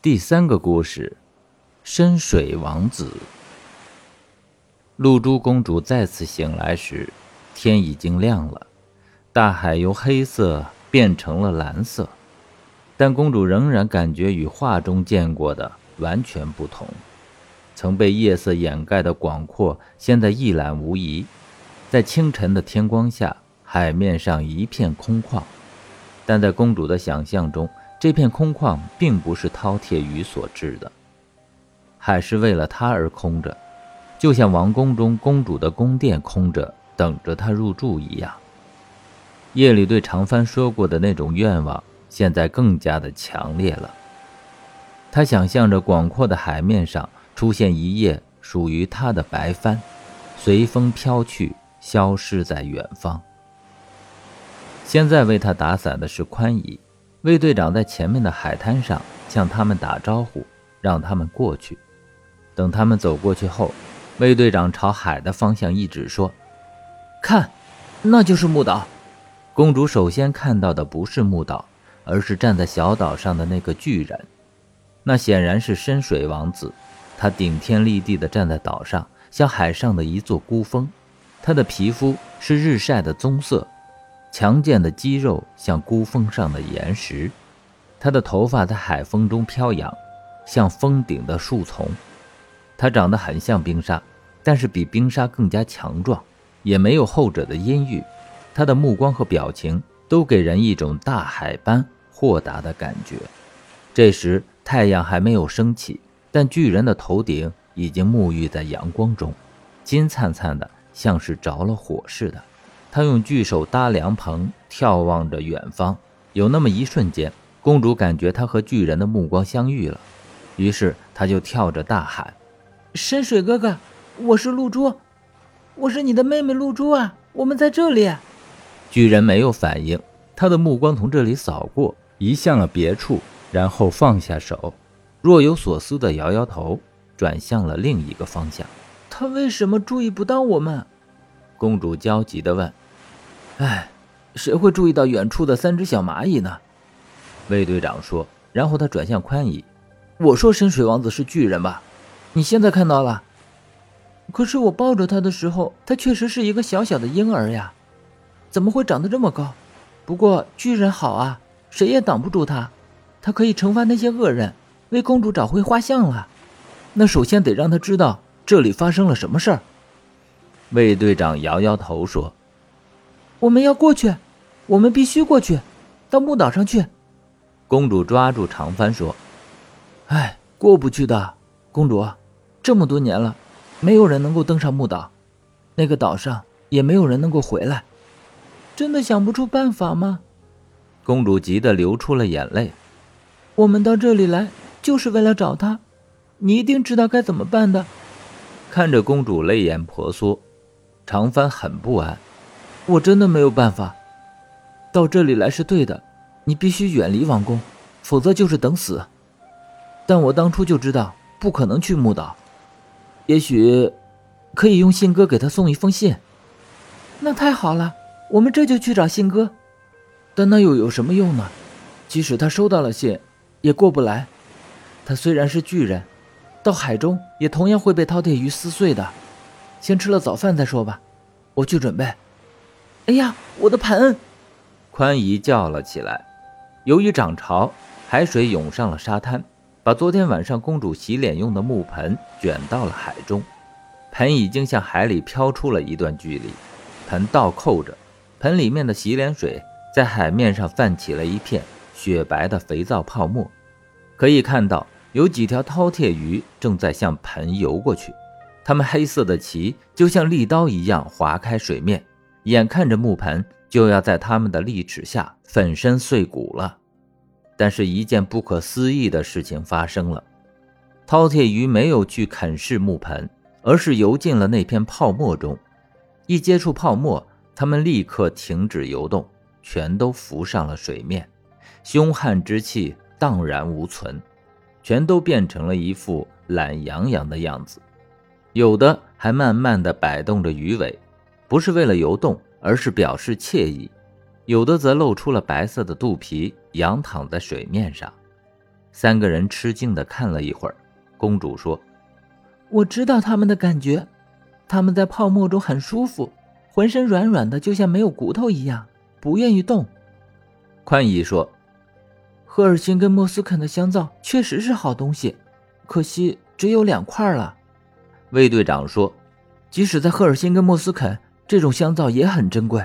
第三个故事，深水王子。露珠公主再次醒来时，天已经亮了，大海由黑色变成了蓝色，但公主仍然感觉与画中见过的完全不同。曾被夜色掩盖的广阔，现在一览无遗。在清晨的天光下，海面上一片空旷，但在公主的想象中。这片空旷并不是饕餮鱼所致的，海是为了他而空着，就像王宫中公主的宫殿空着，等着他入住一样。夜里对长帆说过的那种愿望，现在更加的强烈了。他想象着广阔的海面上出现一叶属于他的白帆，随风飘去，消失在远方。现在为他打伞的是宽姨。魏队长在前面的海滩上向他们打招呼，让他们过去。等他们走过去后，魏队长朝海的方向一指，说：“看，那就是木岛。”公主首先看到的不是木岛，而是站在小岛上的那个巨人。那显然是深水王子，他顶天立地地站在岛上，像海上的一座孤峰。他的皮肤是日晒的棕色。强健的肌肉像孤峰上的岩石，他的头发在海风中飘扬，像峰顶的树丛。他长得很像冰沙，但是比冰沙更加强壮，也没有后者的阴郁。他的目光和表情都给人一种大海般豁达的感觉。这时太阳还没有升起，但巨人的头顶已经沐浴在阳光中，金灿灿的，像是着了火似的。他用巨手搭凉棚，眺望着远方。有那么一瞬间，公主感觉她和巨人的目光相遇了，于是她就跳着大喊：“深水哥哥，我是露珠，我是你的妹妹露珠啊！我们在这里。”巨人没有反应，他的目光从这里扫过，移向了别处，然后放下手，若有所思地摇摇头，转向了另一个方向。他为什么注意不到我们？公主焦急地问：“哎，谁会注意到远处的三只小蚂蚁呢？”魏队长说。然后他转向宽姨：“我说深水王子是巨人吧？你现在看到了？可是我抱着他的时候，他确实是一个小小的婴儿呀，怎么会长得这么高？不过巨人好啊，谁也挡不住他，他可以惩罚那些恶人，为公主找回画像了。那首先得让他知道这里发生了什么事儿。”魏队长摇摇头说：“我们要过去，我们必须过去，到木岛上去。”公主抓住长帆说：“哎，过不去的，公主，这么多年了，没有人能够登上木岛，那个岛上也没有人能够回来，真的想不出办法吗？”公主急得流出了眼泪。我们到这里来就是为了找他，你一定知道该怎么办的。看着公主泪眼婆娑。长帆很不安，我真的没有办法。到这里来是对的，你必须远离王宫，否则就是等死。但我当初就知道不可能去木岛，也许可以用信鸽给他送一封信。那太好了，我们这就去找信鸽。但那又有什么用呢？即使他收到了信，也过不来。他虽然是巨人，到海中也同样会被饕餮鱼撕碎的。先吃了早饭再说吧，我去准备。哎呀，我的盆！宽姨叫了起来。由于涨潮，海水涌上了沙滩，把昨天晚上公主洗脸用的木盆卷到了海中。盆已经向海里飘出了一段距离，盆倒扣着，盆里面的洗脸水在海面上泛起了一片雪白的肥皂泡沫。可以看到，有几条饕餮鱼正在向盆游过去。它们黑色的鳍就像利刀一样划开水面，眼看着木盆就要在它们的利齿下粉身碎骨了。但是，一件不可思议的事情发生了：饕餮鱼没有去啃噬木盆，而是游进了那片泡沫中。一接触泡沫，它们立刻停止游动，全都浮上了水面，凶悍之气荡然无存，全都变成了一副懒洋洋的样子。有的还慢慢地摆动着鱼尾，不是为了游动，而是表示惬意；有的则露出了白色的肚皮，仰躺在水面上。三个人吃惊的看了一会儿。公主说：“我知道他们的感觉，他们在泡沫中很舒服，浑身软软的，就像没有骨头一样，不愿意动。”宽姨说：“赫尔辛跟莫斯肯的香皂确实是好东西，可惜只有两块了。”卫队长说：“即使在赫尔辛跟莫斯肯，这种香皂也很珍贵。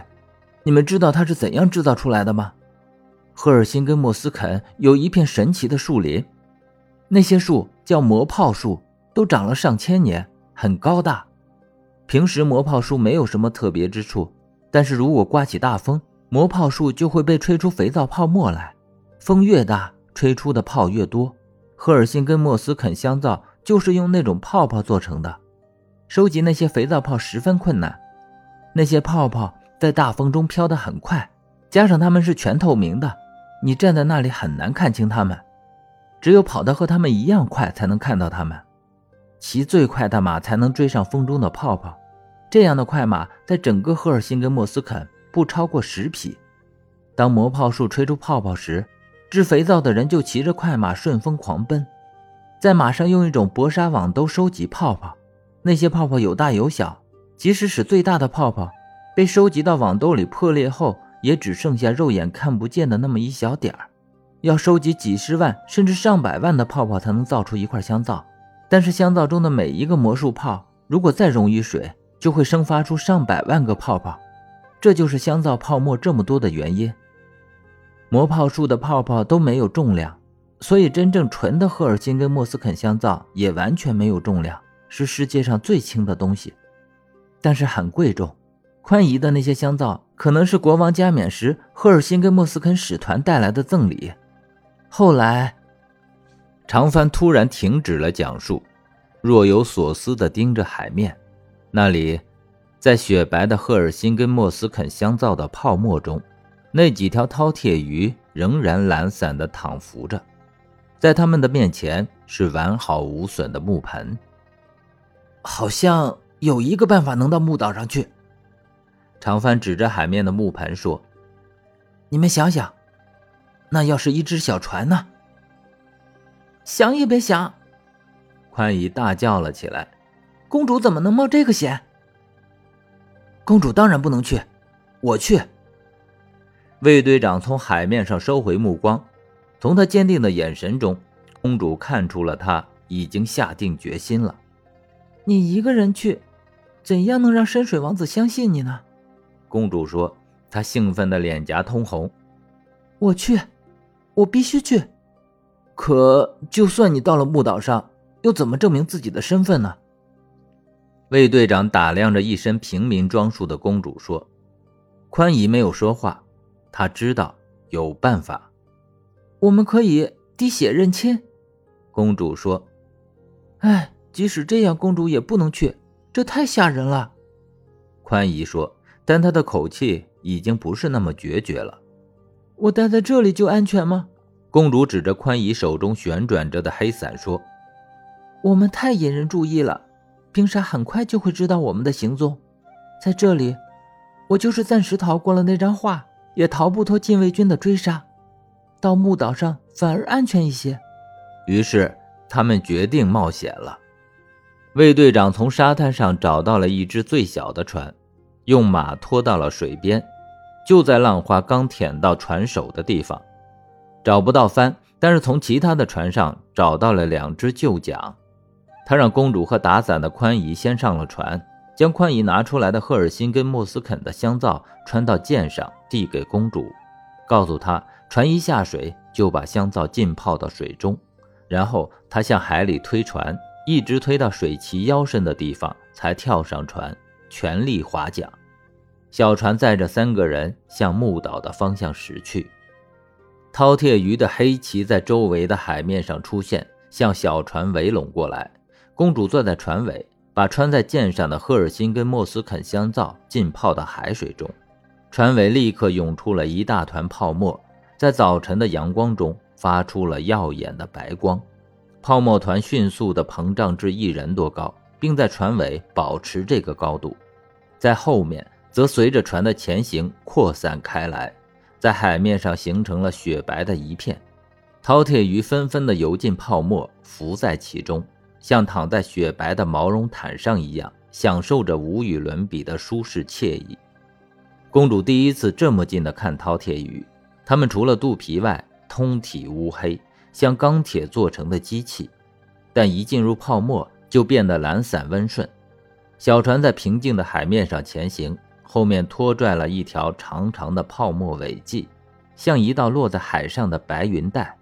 你们知道它是怎样制造出来的吗？”赫尔辛跟莫斯肯有一片神奇的树林，那些树叫魔炮树，都长了上千年，很高大。平时魔炮树没有什么特别之处，但是如果刮起大风，魔炮树就会被吹出肥皂泡沫来。风越大，吹出的泡越多。赫尔辛跟莫斯肯香皂就是用那种泡泡做成的。收集那些肥皂泡十分困难，那些泡泡在大风中飘得很快，加上它们是全透明的。你站在那里很难看清它们，只有跑得和他们一样快才能看到他们。骑最快的马才能追上风中的泡泡，这样的快马在整个赫尔辛根莫斯肯不超过十匹。当魔炮树吹出泡泡时，制肥皂的人就骑着快马顺风狂奔，在马上用一种薄纱网兜收集泡泡。那些泡泡有大有小，即使使最大的泡泡被收集到网兜里破裂后。也只剩下肉眼看不见的那么一小点儿，要收集几十万甚至上百万的泡泡才能造出一块香皂。但是香皂中的每一个魔术泡，如果再溶于水，就会生发出上百万个泡泡。这就是香皂泡沫这么多的原因。魔泡树的泡泡都没有重量，所以真正纯的赫尔辛跟莫斯肯香皂也完全没有重量，是世界上最轻的东西，但是很贵重。宽姨的那些香皂可能是国王加冕时赫尔辛跟莫斯肯使团带来的赠礼。后来，长帆突然停止了讲述，若有所思地盯着海面。那里，在雪白的赫尔辛跟莫斯肯香皂的泡沫中，那几条饕餮鱼仍然懒散地躺伏着，在他们的面前是完好无损的木盆。好像有一个办法能到木岛上去。长帆指着海面的木盆说：“你们想想，那要是一只小船呢？想也别想！”宽姨大叫了起来：“公主怎么能冒这个险？”公主当然不能去，我去。卫队长从海面上收回目光，从他坚定的眼神中，公主看出了他已经下定决心了。你一个人去，怎样能让深水王子相信你呢？公主说：“她兴奋的脸颊通红。我去，我必须去。可就算你到了木岛上，又怎么证明自己的身份呢？”卫队长打量着一身平民装束的公主说：“宽姨没有说话，她知道有办法。我们可以滴血认亲。”公主说：“哎，即使这样，公主也不能去，这太吓人了。”宽姨说。但她的口气已经不是那么决绝了。我待在这里就安全吗？公主指着宽姨手中旋转着的黑伞说：“我们太引人注意了，冰沙很快就会知道我们的行踪。在这里，我就是暂时逃过了那张画，也逃不脱禁卫军的追杀。到木岛上反而安全一些。”于是他们决定冒险了。卫队长从沙滩上找到了一只最小的船。用马拖到了水边，就在浪花刚舔到船首的地方，找不到帆，但是从其他的船上找到了两只旧桨。他让公主和打伞的宽姨先上了船，将宽姨拿出来的赫尔辛跟莫斯肯的香皂穿到舰上，递给公主，告诉她船一下水就把香皂浸泡到水中，然后他向海里推船，一直推到水旗腰深的地方才跳上船。全力划桨，小船载着三个人向木岛的方向驶去。饕餮鱼的黑鳍在周围的海面上出现，向小船围拢过来。公主坐在船尾，把穿在舰上的赫尔辛跟莫斯肯香皂浸泡到海水中，船尾立刻涌出了一大团泡沫，在早晨的阳光中发出了耀眼的白光。泡沫团迅速地膨胀至一人多高，并在船尾保持这个高度。在后面则随着船的前行扩散开来，在海面上形成了雪白的一片。饕餮鱼纷纷的游进泡沫，浮在其中，像躺在雪白的毛绒毯上一样，享受着无与伦比的舒适惬意。公主第一次这么近的看饕餮鱼，它们除了肚皮外，通体乌黑，像钢铁做成的机器，但一进入泡沫，就变得懒散温顺。小船在平静的海面上前行，后面拖拽了一条长长的泡沫尾迹，像一道落在海上的白云带。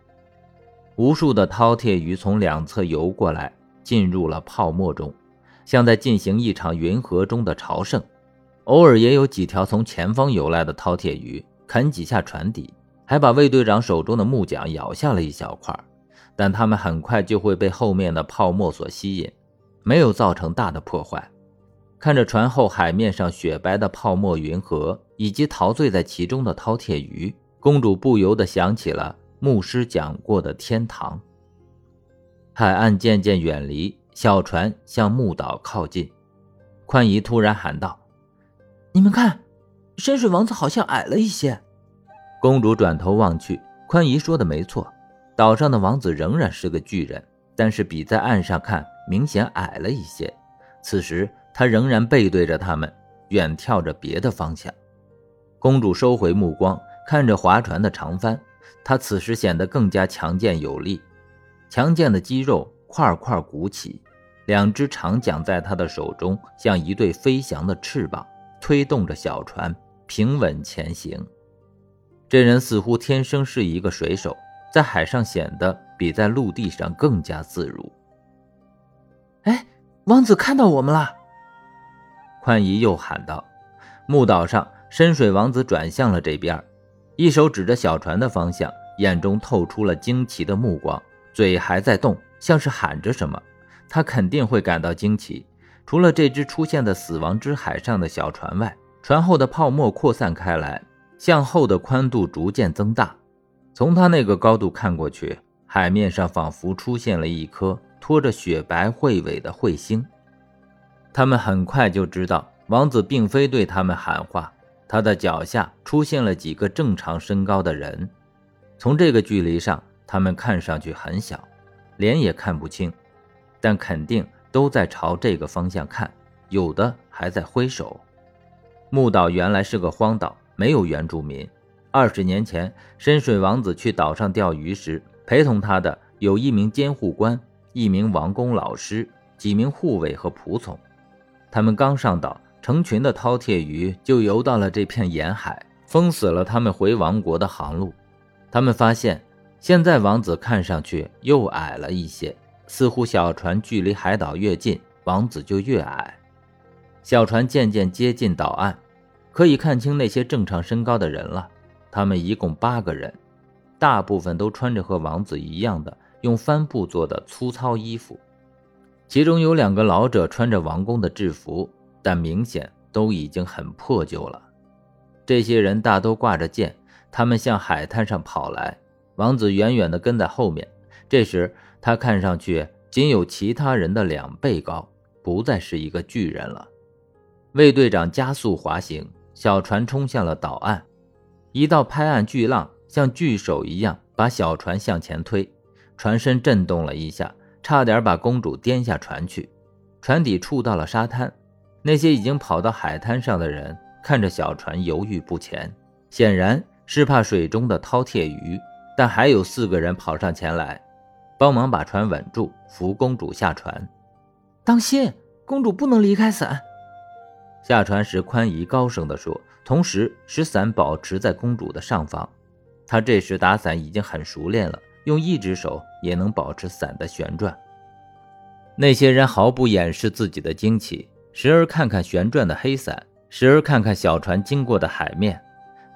无数的饕餮鱼从两侧游过来，进入了泡沫中，像在进行一场云河中的朝圣。偶尔也有几条从前方游来的饕餮鱼啃几下船底，还把卫队长手中的木桨咬下了一小块，但他们很快就会被后面的泡沫所吸引，没有造成大的破坏。看着船后海面上雪白的泡沫云河，以及陶醉在其中的饕餮鱼，公主不由得想起了。牧师讲过的天堂。海岸渐渐远离，小船向木岛靠近。宽姨突然喊道：“你们看，深水王子好像矮了一些。”公主转头望去，宽姨说的没错，岛上的王子仍然是个巨人，但是比在岸上看明显矮了一些。此时他仍然背对着他们，远眺着别的方向。公主收回目光，看着划船的长帆。他此时显得更加强健有力，强健的肌肉块块鼓起，两只长桨在他的手中像一对飞翔的翅膀，推动着小船平稳前行。这人似乎天生是一个水手，在海上显得比在陆地上更加自如。哎，王子看到我们了！宽姨又喊道。木岛上，深水王子转向了这边。一手指着小船的方向，眼中透出了惊奇的目光，嘴还在动，像是喊着什么。他肯定会感到惊奇。除了这只出现在死亡之海上的小船外，船后的泡沫扩散开来，向后的宽度逐渐增大。从他那个高度看过去，海面上仿佛出现了一颗拖着雪白彗尾的彗星。他们很快就知道，王子并非对他们喊话。他的脚下出现了几个正常身高的人，从这个距离上，他们看上去很小，脸也看不清，但肯定都在朝这个方向看，有的还在挥手。木岛原来是个荒岛，没有原住民。二十年前，深水王子去岛上钓鱼时，陪同他的有一名监护官、一名王宫老师、几名护卫和仆从。他们刚上岛。成群的饕餮鱼就游到了这片沿海，封死了他们回王国的航路。他们发现，现在王子看上去又矮了一些，似乎小船距离海岛越近，王子就越矮。小船渐渐接近岛岸，可以看清那些正常身高的人了。他们一共八个人，大部分都穿着和王子一样的用帆布做的粗糙衣服，其中有两个老者穿着王宫的制服。但明显都已经很破旧了。这些人大都挂着剑，他们向海滩上跑来。王子远远地跟在后面。这时，他看上去仅有其他人的两倍高，不再是一个巨人了。卫队长加速滑行，小船冲向了岛岸。一道拍岸巨浪像巨手一样把小船向前推，船身震动了一下，差点把公主颠下船去。船底触到了沙滩。那些已经跑到海滩上的人看着小船犹豫不前，显然是怕水中的饕餮鱼。但还有四个人跑上前来，帮忙把船稳住，扶公主下船。当心，公主不能离开伞。下船时，宽姨高声地说，同时使伞保持在公主的上方。她这时打伞已经很熟练了，用一只手也能保持伞的旋转。那些人毫不掩饰自己的惊奇。时而看看旋转的黑伞，时而看看小船经过的海面，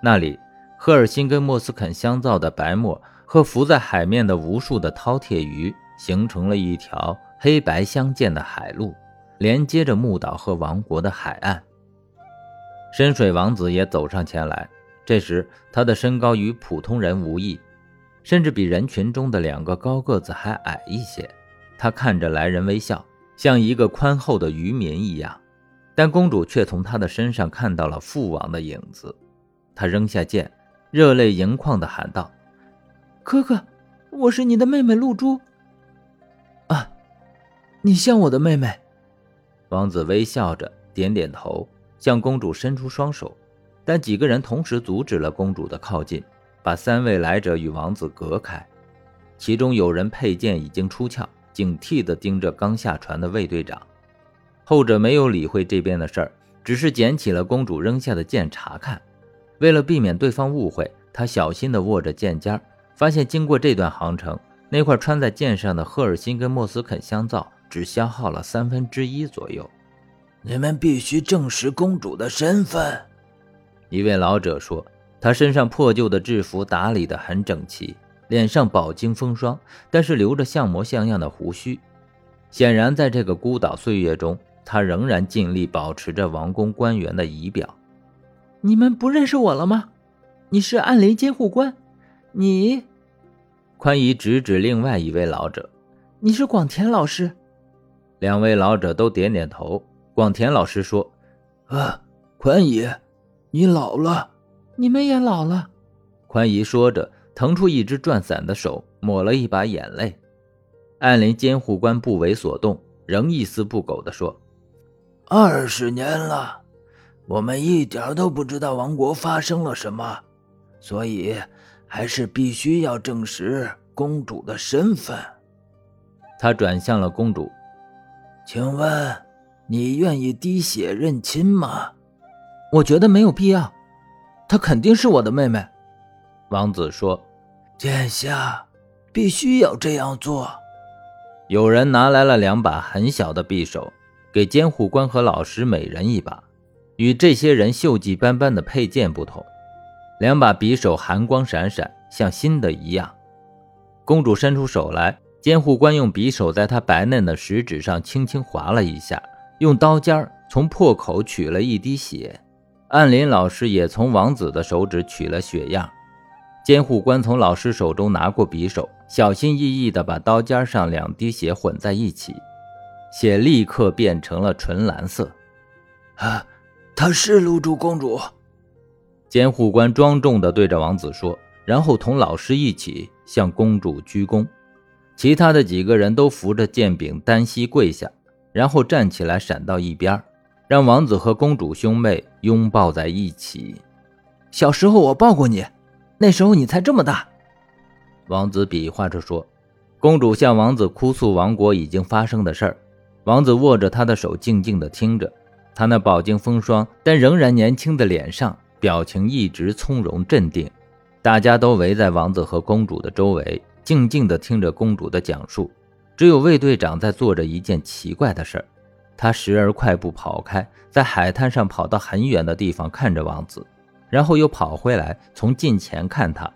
那里赫尔辛跟莫斯肯香皂的白沫和浮在海面的无数的饕餮鱼，形成了一条黑白相间的海路，连接着木岛和王国的海岸。深水王子也走上前来，这时他的身高与普通人无异，甚至比人群中的两个高个子还矮一些。他看着来人微笑。像一个宽厚的渔民一样，但公主却从他的身上看到了父王的影子。她扔下剑，热泪盈眶地喊道：“哥哥，我是你的妹妹露珠。啊，你像我的妹妹。王子微笑着点点头，向公主伸出双手，但几个人同时阻止了公主的靠近，把三位来者与王子隔开。其中有人佩剑已经出鞘，警惕地盯着刚下船的卫队长。后者没有理会这边的事儿，只是捡起了公主扔下的剑查看。为了避免对方误会，他小心地握着剑尖，发现经过这段航程，那块穿在剑上的赫尔辛跟莫斯肯香皂只消耗了三分之一左右。你们必须证实公主的身份，一位老者说。他身上破旧的制服打理得很整齐。脸上饱经风霜，但是留着像模像样的胡须。显然，在这个孤岛岁月中，他仍然尽力保持着王宫官员的仪表。你们不认识我了吗？你是暗林监护官。你，宽姨指指另外一位老者。你是广田老师。两位老者都点点头。广田老师说：“啊，宽姨，你老了。你们也老了。”宽姨说着。腾出一只转伞的手，抹了一把眼泪。暗林监护官不为所动，仍一丝不苟地说：“二十年了，我们一点都不知道王国发生了什么，所以还是必须要证实公主的身份。”他转向了公主：“请问，你愿意滴血认亲吗？”“我觉得没有必要，她肯定是我的妹妹。”王子说：“殿下，必须要这样做。”有人拿来了两把很小的匕首，给监护官和老师每人一把。与这些人锈迹斑斑的佩剑不同，两把匕首寒光闪闪，像新的一样。公主伸出手来，监护官用匕首在他白嫩的食指上轻轻划了一下，用刀尖从破口取了一滴血。暗林老师也从王子的手指取了血样。监护官从老师手中拿过匕首，小心翼翼地把刀尖上两滴血混在一起，血立刻变成了纯蓝色。啊，她是露珠公主。监护官庄重地对着王子说，然后同老师一起向公主鞠躬。其他的几个人都扶着剑柄单膝跪下，然后站起来闪到一边，让王子和公主兄妹拥抱在一起。小时候我抱过你。那时候你才这么大，王子比划着说。公主向王子哭诉王国已经发生的事儿。王子握着她的手，静静地听着。他那饱经风霜但仍然年轻的脸上，表情一直从容镇定。大家都围在王子和公主的周围，静静地听着公主的讲述。只有卫队长在做着一件奇怪的事儿。他时而快步跑开，在海滩上跑到很远的地方看着王子。然后又跑回来，从近前看他，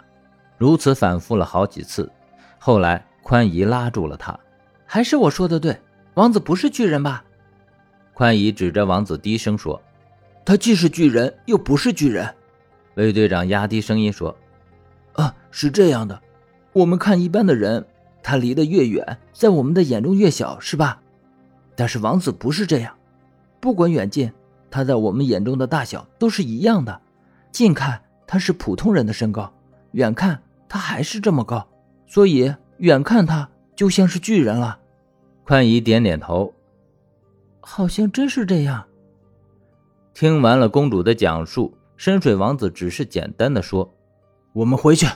如此反复了好几次。后来宽姨拉住了他，还是我说的对，王子不是巨人吧？宽姨指着王子低声说：“他既是巨人，又不是巨人。”卫队长压低声音说：“啊，是这样的，我们看一般的人，他离得越远，在我们的眼中越小，是吧？但是王子不是这样，不管远近，他在我们眼中的大小都是一样的。”近看他是普通人的身高，远看他还是这么高，所以远看他就像是巨人了。宽姨点点头，好像真是这样。听完了公主的讲述，深水王子只是简单的说：“我们回去。”